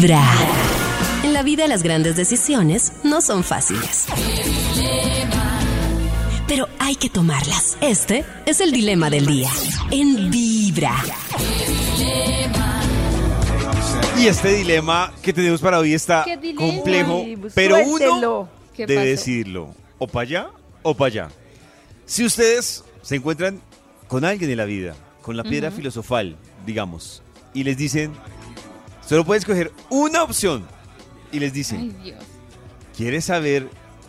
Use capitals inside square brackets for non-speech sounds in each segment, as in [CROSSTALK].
Vibra. En la vida las grandes decisiones no son fáciles. Pero hay que tomarlas. Este es el dilema del día. En Vibra. Y este dilema que tenemos para hoy está complejo, pues, pero uno suéltelo. ¿Qué debe decirlo. O para allá o para allá. Si ustedes se encuentran con alguien en la vida, con la piedra filosofal, digamos, y les dicen, solo puedes escoger una opción, y les dicen, Ay, Dios. ¿quieres saber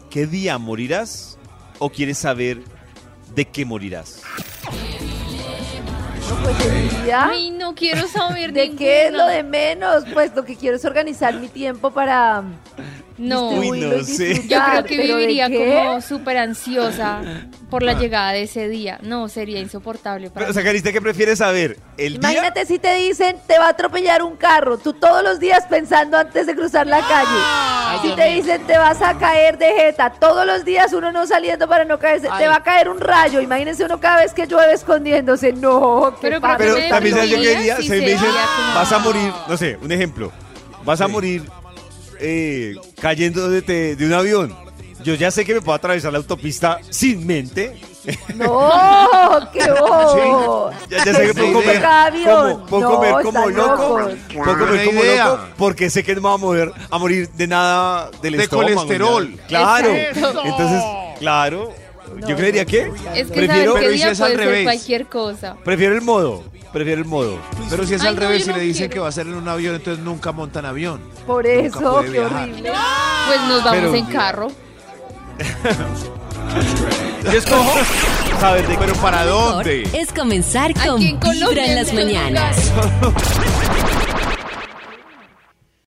qué día morirás o quieres saber de qué morirás? No, pues día, Ay, no quiero saber [LAUGHS] ¿De qué es lo ninguna. de menos? Pues lo que quiero es organizar mi tiempo para No, Uy, no sé. yo creo que ¿de viviría como súper ansiosa por la llegada de ese día. No, sería insoportable para Pero, o mí. sea, Carista, ¿qué prefieres saber? ¿El día? Imagínate si te dicen te va a atropellar un carro, tú todos los días pensando antes de cruzar la calle. Si te dicen te vas a caer de jeta, todos los días uno no saliendo para no caerse, te va a caer un rayo. Imagínense uno cada vez que llueve escondiéndose. No, qué Pero. Pero también sabes yo qué definiría diría, si si me dicen, vas a morir, no sé, un ejemplo, vas a morir eh, cayendo de un avión. Yo ya sé que me puedo atravesar la autopista sin mente. No, [LAUGHS] qué bobo. Ya, ya sé que puedo comer como, puedo No, comer como loco. locos. Puedo comer como idea. loco porque sé que no me va a mover a morir de nada del De estómago. colesterol. Claro. Exacto. Entonces, claro. No, yo creería que Es que prefiero, Pero ¿y si es al revés? cualquier cosa. prefiero el modo. Prefiero el modo. Pero si es Ay, al no, revés, si no le dicen quiero. que va a ser en un avión, entonces nunca montan avión. Por eso, qué viajar. horrible. Pues nos vamos Pero- en carro. [LAUGHS] Yo escojo saber de Pero ¿para dónde? Es comenzar Aquí con en Colombia, Vibra en las en mañanas.